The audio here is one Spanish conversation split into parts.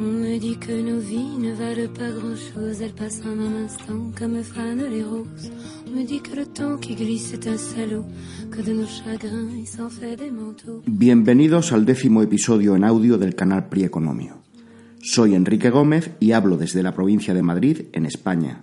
Me dit que nos vies ne valent pas grand-chose, elles passent en un instant comme fanent les roses. On me dit que glisse est un salaud, que de nos chagrins il s'en fait des manteaux. Bienvenidos al décimo episodio en audio del canal Prieconomio. Soy Enrique Gómez y hablo desde la provincia de Madrid, en España.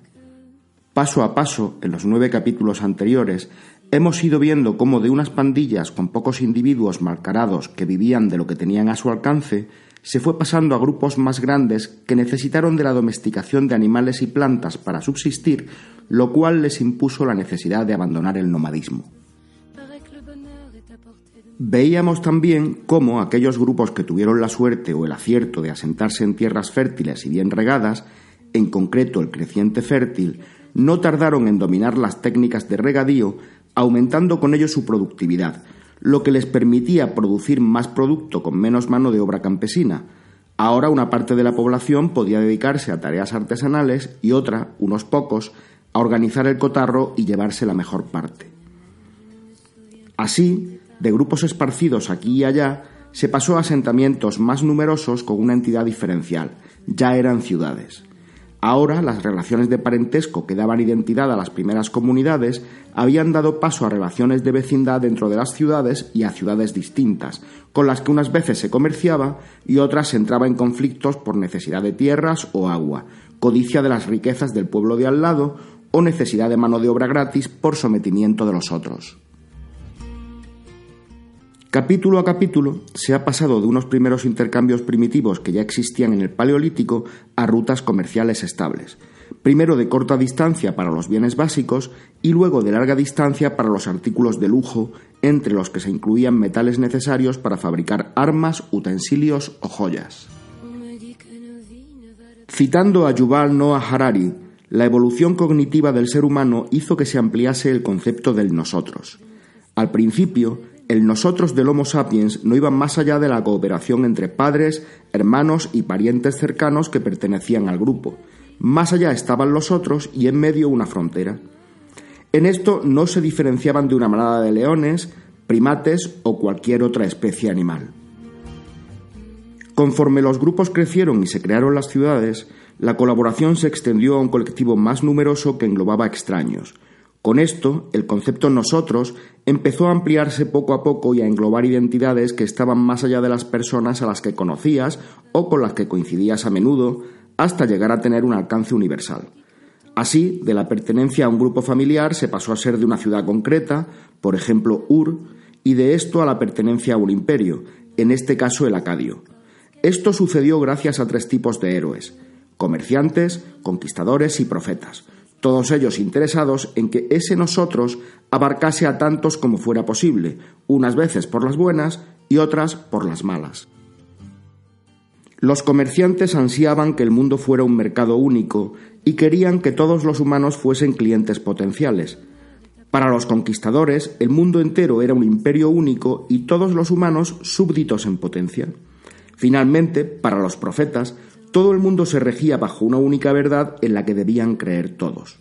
Paso a paso, en los nueve capítulos anteriores, hemos ido viendo cómo de unas pandillas con pocos individuos malcarados que vivían de lo que tenían a su alcance, se fue pasando a grupos más grandes que necesitaron de la domesticación de animales y plantas para subsistir, lo cual les impuso la necesidad de abandonar el nomadismo. Veíamos también cómo aquellos grupos que tuvieron la suerte o el acierto de asentarse en tierras fértiles y bien regadas, en concreto el creciente fértil, no tardaron en dominar las técnicas de regadío, aumentando con ello su productividad, lo que les permitía producir más producto con menos mano de obra campesina. Ahora una parte de la población podía dedicarse a tareas artesanales y otra, unos pocos, a organizar el cotarro y llevarse la mejor parte. Así, de grupos esparcidos aquí y allá, se pasó a asentamientos más numerosos con una entidad diferencial, ya eran ciudades. Ahora las relaciones de parentesco que daban identidad a las primeras comunidades habían dado paso a relaciones de vecindad dentro de las ciudades y a ciudades distintas, con las que unas veces se comerciaba y otras se entraba en conflictos por necesidad de tierras o agua, codicia de las riquezas del pueblo de al lado o necesidad de mano de obra gratis por sometimiento de los otros. Capítulo a capítulo se ha pasado de unos primeros intercambios primitivos que ya existían en el Paleolítico a rutas comerciales estables, primero de corta distancia para los bienes básicos y luego de larga distancia para los artículos de lujo, entre los que se incluían metales necesarios para fabricar armas, utensilios o joyas. Citando a Yuval Noah Harari, la evolución cognitiva del ser humano hizo que se ampliase el concepto del nosotros. Al principio, el nosotros del Homo sapiens no iba más allá de la cooperación entre padres, hermanos y parientes cercanos que pertenecían al grupo. Más allá estaban los otros y en medio una frontera. En esto no se diferenciaban de una manada de leones, primates o cualquier otra especie animal. Conforme los grupos crecieron y se crearon las ciudades, la colaboración se extendió a un colectivo más numeroso que englobaba extraños, con esto, el concepto nosotros empezó a ampliarse poco a poco y a englobar identidades que estaban más allá de las personas a las que conocías o con las que coincidías a menudo, hasta llegar a tener un alcance universal. Así, de la pertenencia a un grupo familiar se pasó a ser de una ciudad concreta, por ejemplo Ur, y de esto a la pertenencia a un imperio, en este caso el acadio. Esto sucedió gracias a tres tipos de héroes, comerciantes, conquistadores y profetas, todos ellos interesados en que ese nosotros abarcase a tantos como fuera posible, unas veces por las buenas y otras por las malas. Los comerciantes ansiaban que el mundo fuera un mercado único y querían que todos los humanos fuesen clientes potenciales. Para los conquistadores, el mundo entero era un imperio único y todos los humanos súbditos en potencia. Finalmente, para los profetas, todo el mundo se regía bajo una única verdad en la que debían creer todos.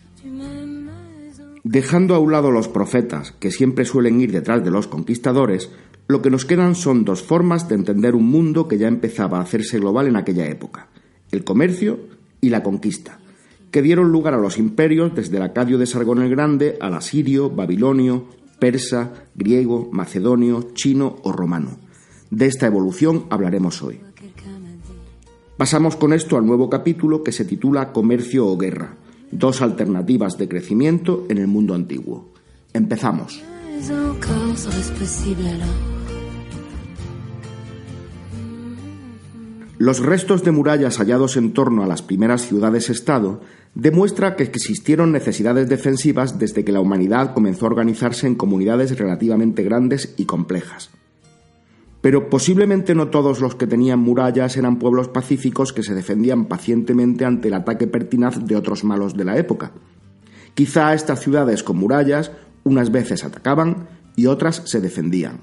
Dejando a un lado los profetas, que siempre suelen ir detrás de los conquistadores, lo que nos quedan son dos formas de entender un mundo que ya empezaba a hacerse global en aquella época, el comercio y la conquista, que dieron lugar a los imperios desde el Acadio de Sargón el Grande al asirio, babilonio, persa, griego, macedonio, chino o romano. De esta evolución hablaremos hoy. Pasamos con esto al nuevo capítulo que se titula Comercio o Guerra, dos alternativas de crecimiento en el mundo antiguo. Empezamos. Los restos de murallas hallados en torno a las primeras ciudades-estado demuestra que existieron necesidades defensivas desde que la humanidad comenzó a organizarse en comunidades relativamente grandes y complejas pero posiblemente no todos los que tenían murallas eran pueblos pacíficos que se defendían pacientemente ante el ataque pertinaz de otros malos de la época. Quizá estas ciudades con murallas unas veces atacaban y otras se defendían.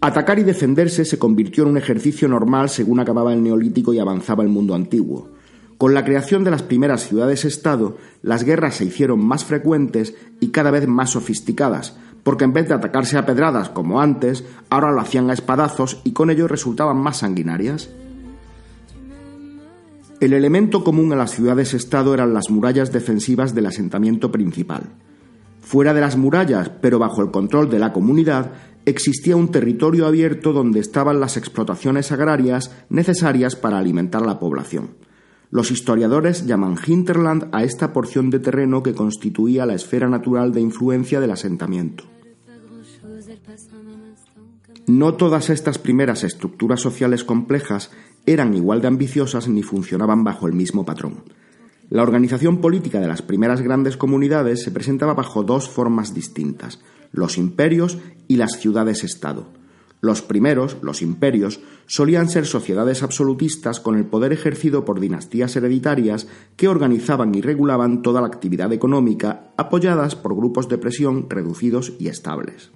Atacar y defenderse se convirtió en un ejercicio normal según acababa el neolítico y avanzaba el mundo antiguo. Con la creación de las primeras ciudades-estado, las guerras se hicieron más frecuentes y cada vez más sofisticadas, porque en vez de atacarse a pedradas como antes, ahora lo hacían a espadazos y con ello resultaban más sanguinarias. El elemento común a las ciudades-estado eran las murallas defensivas del asentamiento principal. Fuera de las murallas, pero bajo el control de la comunidad, existía un territorio abierto donde estaban las explotaciones agrarias necesarias para alimentar a la población. Los historiadores llaman hinterland a esta porción de terreno que constituía la esfera natural de influencia del asentamiento. No todas estas primeras estructuras sociales complejas eran igual de ambiciosas ni funcionaban bajo el mismo patrón. La organización política de las primeras grandes comunidades se presentaba bajo dos formas distintas, los imperios y las ciudades-estado. Los primeros, los imperios, solían ser sociedades absolutistas con el poder ejercido por dinastías hereditarias que organizaban y regulaban toda la actividad económica, apoyadas por grupos de presión reducidos y estables.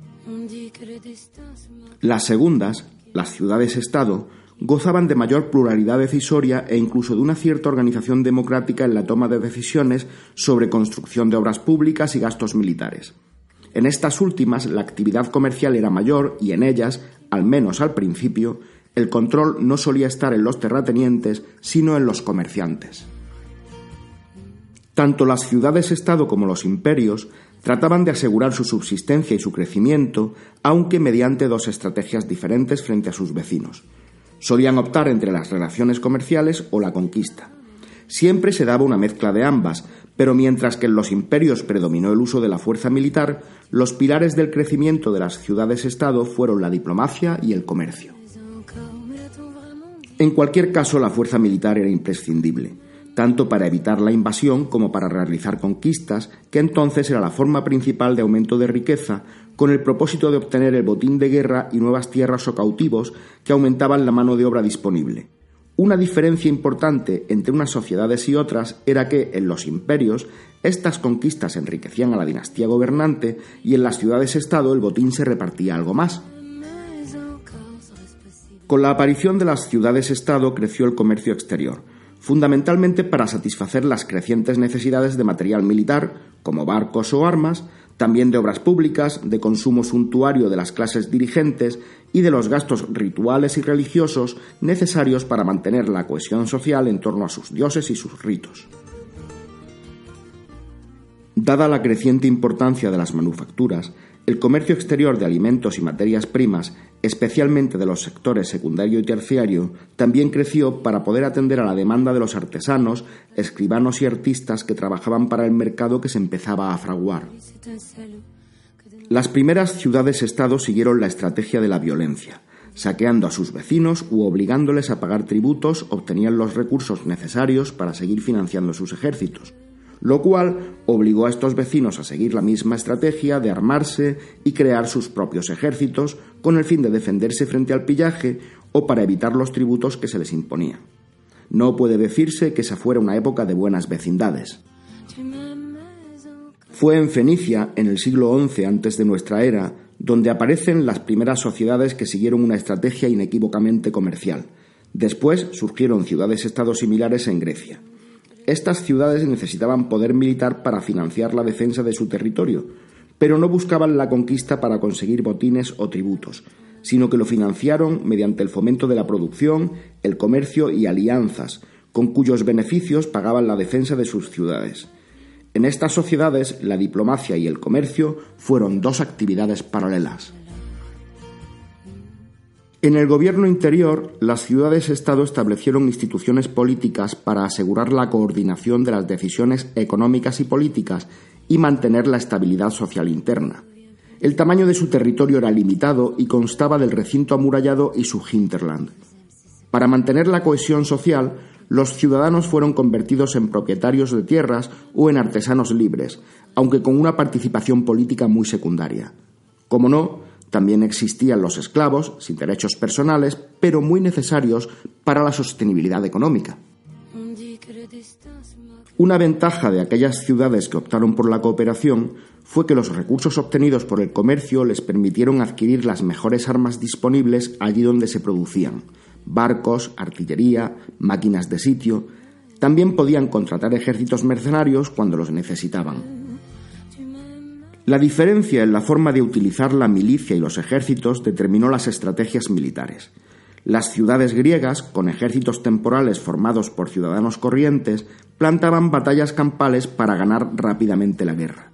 Las segundas, las ciudades-estado, gozaban de mayor pluralidad decisoria e incluso de una cierta organización democrática en la toma de decisiones sobre construcción de obras públicas y gastos militares. En estas últimas la actividad comercial era mayor y en ellas, al menos al principio, el control no solía estar en los terratenientes, sino en los comerciantes. Tanto las ciudades-estado como los imperios trataban de asegurar su subsistencia y su crecimiento, aunque mediante dos estrategias diferentes frente a sus vecinos. Solían optar entre las relaciones comerciales o la conquista. Siempre se daba una mezcla de ambas, pero mientras que en los imperios predominó el uso de la fuerza militar, los pilares del crecimiento de las ciudades-estado fueron la diplomacia y el comercio. En cualquier caso, la fuerza militar era imprescindible, tanto para evitar la invasión como para realizar conquistas, que entonces era la forma principal de aumento de riqueza, con el propósito de obtener el botín de guerra y nuevas tierras o cautivos que aumentaban la mano de obra disponible. Una diferencia importante entre unas sociedades y otras era que, en los imperios, estas conquistas enriquecían a la dinastía gobernante y en las ciudades-estado el botín se repartía algo más. Con la aparición de las ciudades-estado creció el comercio exterior, fundamentalmente para satisfacer las crecientes necesidades de material militar, como barcos o armas, también de obras públicas, de consumo suntuario de las clases dirigentes y de los gastos rituales y religiosos necesarios para mantener la cohesión social en torno a sus dioses y sus ritos. Dada la creciente importancia de las manufacturas, el comercio exterior de alimentos y materias primas, especialmente de los sectores secundario y terciario, también creció para poder atender a la demanda de los artesanos, escribanos y artistas que trabajaban para el mercado que se empezaba a fraguar. Las primeras ciudades-estado siguieron la estrategia de la violencia. Saqueando a sus vecinos u obligándoles a pagar tributos, obtenían los recursos necesarios para seguir financiando sus ejércitos lo cual obligó a estos vecinos a seguir la misma estrategia de armarse y crear sus propios ejércitos con el fin de defenderse frente al pillaje o para evitar los tributos que se les imponía. No puede decirse que esa fuera una época de buenas vecindades. Fue en Fenicia, en el siglo XI antes de nuestra era, donde aparecen las primeras sociedades que siguieron una estrategia inequívocamente comercial. Después surgieron ciudades-estados similares en Grecia. Estas ciudades necesitaban poder militar para financiar la defensa de su territorio, pero no buscaban la conquista para conseguir botines o tributos, sino que lo financiaron mediante el fomento de la producción, el comercio y alianzas, con cuyos beneficios pagaban la defensa de sus ciudades. En estas sociedades, la diplomacia y el comercio fueron dos actividades paralelas. En el gobierno interior, las ciudades-estado establecieron instituciones políticas para asegurar la coordinación de las decisiones económicas y políticas y mantener la estabilidad social interna. El tamaño de su territorio era limitado y constaba del recinto amurallado y su hinterland. Para mantener la cohesión social, los ciudadanos fueron convertidos en propietarios de tierras o en artesanos libres, aunque con una participación política muy secundaria. Como no, también existían los esclavos, sin derechos personales, pero muy necesarios para la sostenibilidad económica. Una ventaja de aquellas ciudades que optaron por la cooperación fue que los recursos obtenidos por el comercio les permitieron adquirir las mejores armas disponibles allí donde se producían barcos, artillería, máquinas de sitio. También podían contratar ejércitos mercenarios cuando los necesitaban. La diferencia en la forma de utilizar la milicia y los ejércitos determinó las estrategias militares. Las ciudades griegas, con ejércitos temporales formados por ciudadanos corrientes, plantaban batallas campales para ganar rápidamente la guerra.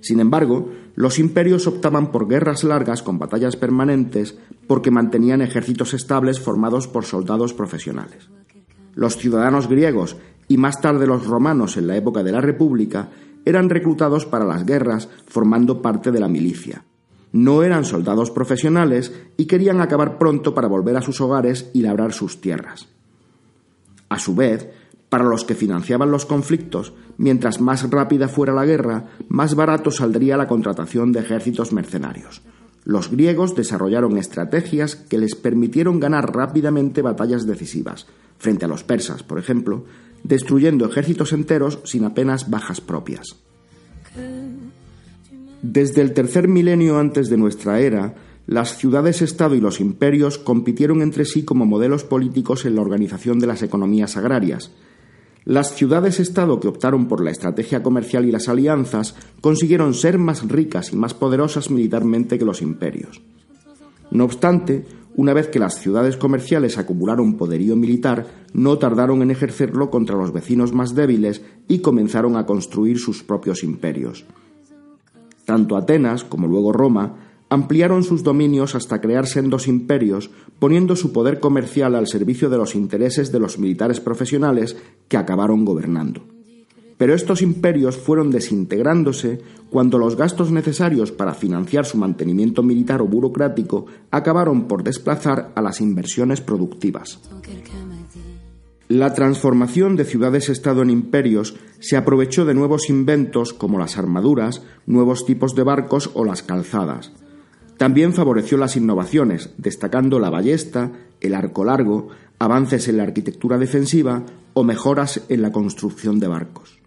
Sin embargo, los imperios optaban por guerras largas con batallas permanentes porque mantenían ejércitos estables formados por soldados profesionales. Los ciudadanos griegos y más tarde los romanos en la época de la República eran reclutados para las guerras formando parte de la milicia no eran soldados profesionales y querían acabar pronto para volver a sus hogares y labrar sus tierras. A su vez, para los que financiaban los conflictos, mientras más rápida fuera la guerra, más barato saldría la contratación de ejércitos mercenarios. Los griegos desarrollaron estrategias que les permitieron ganar rápidamente batallas decisivas, frente a los persas, por ejemplo, destruyendo ejércitos enteros sin apenas bajas propias. Desde el tercer milenio antes de nuestra era, las ciudades-estado y los imperios compitieron entre sí como modelos políticos en la organización de las economías agrarias. Las ciudades-estado que optaron por la estrategia comercial y las alianzas consiguieron ser más ricas y más poderosas militarmente que los imperios. No obstante, una vez que las ciudades comerciales acumularon poderío militar, no tardaron en ejercerlo contra los vecinos más débiles y comenzaron a construir sus propios imperios. Tanto Atenas como luego Roma ampliaron sus dominios hasta crearse en dos imperios, poniendo su poder comercial al servicio de los intereses de los militares profesionales que acabaron gobernando. Pero estos imperios fueron desintegrándose cuando los gastos necesarios para financiar su mantenimiento militar o burocrático acabaron por desplazar a las inversiones productivas. La transformación de ciudades-estado en imperios se aprovechó de nuevos inventos como las armaduras, nuevos tipos de barcos o las calzadas. También favoreció las innovaciones, destacando la ballesta, el arco largo, avances en la arquitectura defensiva o mejoras en la construcción de barcos.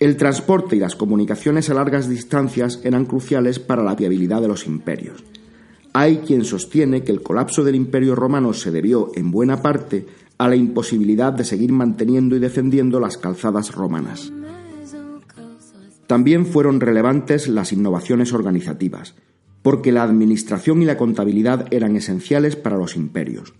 El transporte y las comunicaciones a largas distancias eran cruciales para la viabilidad de los imperios. Hay quien sostiene que el colapso del imperio romano se debió, en buena parte, a la imposibilidad de seguir manteniendo y defendiendo las calzadas romanas. También fueron relevantes las innovaciones organizativas, porque la administración y la contabilidad eran esenciales para los imperios.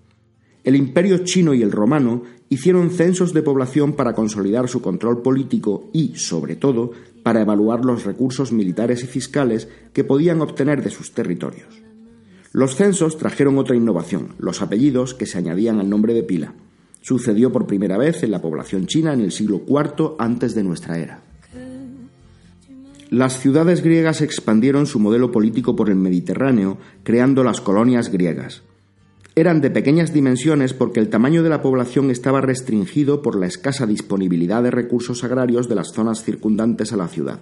El imperio chino y el romano hicieron censos de población para consolidar su control político y, sobre todo, para evaluar los recursos militares y fiscales que podían obtener de sus territorios. Los censos trajeron otra innovación, los apellidos que se añadían al nombre de pila. Sucedió por primera vez en la población china en el siglo IV antes de nuestra era. Las ciudades griegas expandieron su modelo político por el Mediterráneo, creando las colonias griegas. Eran de pequeñas dimensiones porque el tamaño de la población estaba restringido por la escasa disponibilidad de recursos agrarios de las zonas circundantes a la ciudad.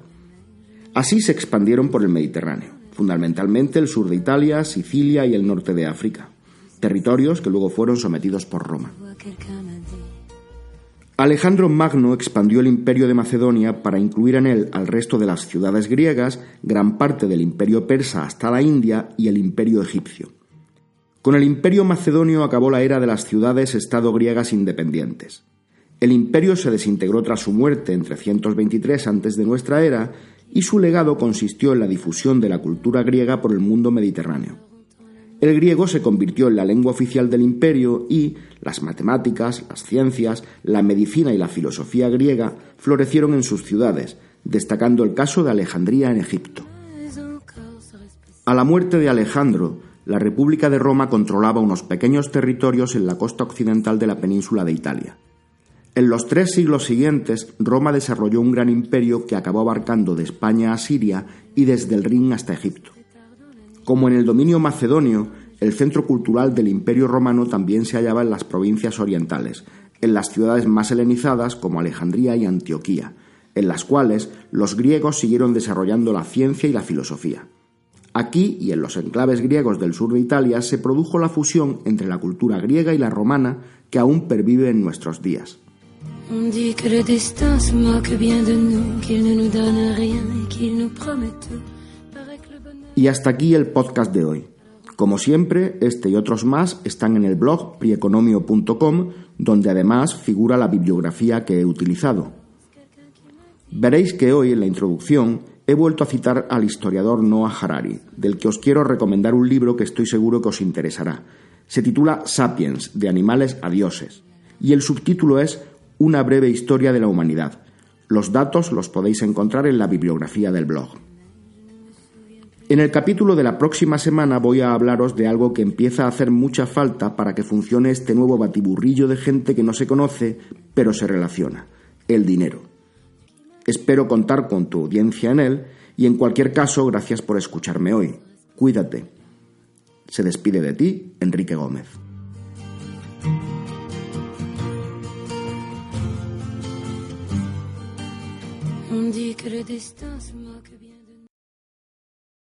Así se expandieron por el Mediterráneo, fundamentalmente el sur de Italia, Sicilia y el norte de África territorios que luego fueron sometidos por Roma. Alejandro Magno expandió el imperio de Macedonia para incluir en él al resto de las ciudades griegas, gran parte del imperio persa hasta la India y el imperio egipcio. Con el imperio macedonio acabó la era de las ciudades-estado griegas independientes. El imperio se desintegró tras su muerte en 323 antes de nuestra era y su legado consistió en la difusión de la cultura griega por el mundo mediterráneo. El griego se convirtió en la lengua oficial del imperio y las matemáticas, las ciencias, la medicina y la filosofía griega florecieron en sus ciudades, destacando el caso de Alejandría en Egipto. A la muerte de Alejandro, la República de Roma controlaba unos pequeños territorios en la costa occidental de la península de Italia. En los tres siglos siguientes, Roma desarrolló un gran imperio que acabó abarcando de España a Siria y desde el Rin hasta Egipto. Como en el dominio macedonio, el centro cultural del Imperio romano también se hallaba en las provincias orientales, en las ciudades más helenizadas como Alejandría y Antioquía, en las cuales los griegos siguieron desarrollando la ciencia y la filosofía. Aquí y en los enclaves griegos del sur de Italia se produjo la fusión entre la cultura griega y la romana que aún pervive en nuestros días. Y hasta aquí el podcast de hoy. Como siempre, este y otros más están en el blog prieconomio.com, donde además figura la bibliografía que he utilizado. Veréis que hoy en la introducción he vuelto a citar al historiador Noah Harari, del que os quiero recomendar un libro que estoy seguro que os interesará. Se titula Sapiens, de animales a dioses, y el subtítulo es Una breve historia de la humanidad. Los datos los podéis encontrar en la bibliografía del blog. En el capítulo de la próxima semana voy a hablaros de algo que empieza a hacer mucha falta para que funcione este nuevo batiburrillo de gente que no se conoce, pero se relaciona, el dinero. Espero contar con tu audiencia en él y en cualquier caso, gracias por escucharme hoy. Cuídate. Se despide de ti, Enrique Gómez.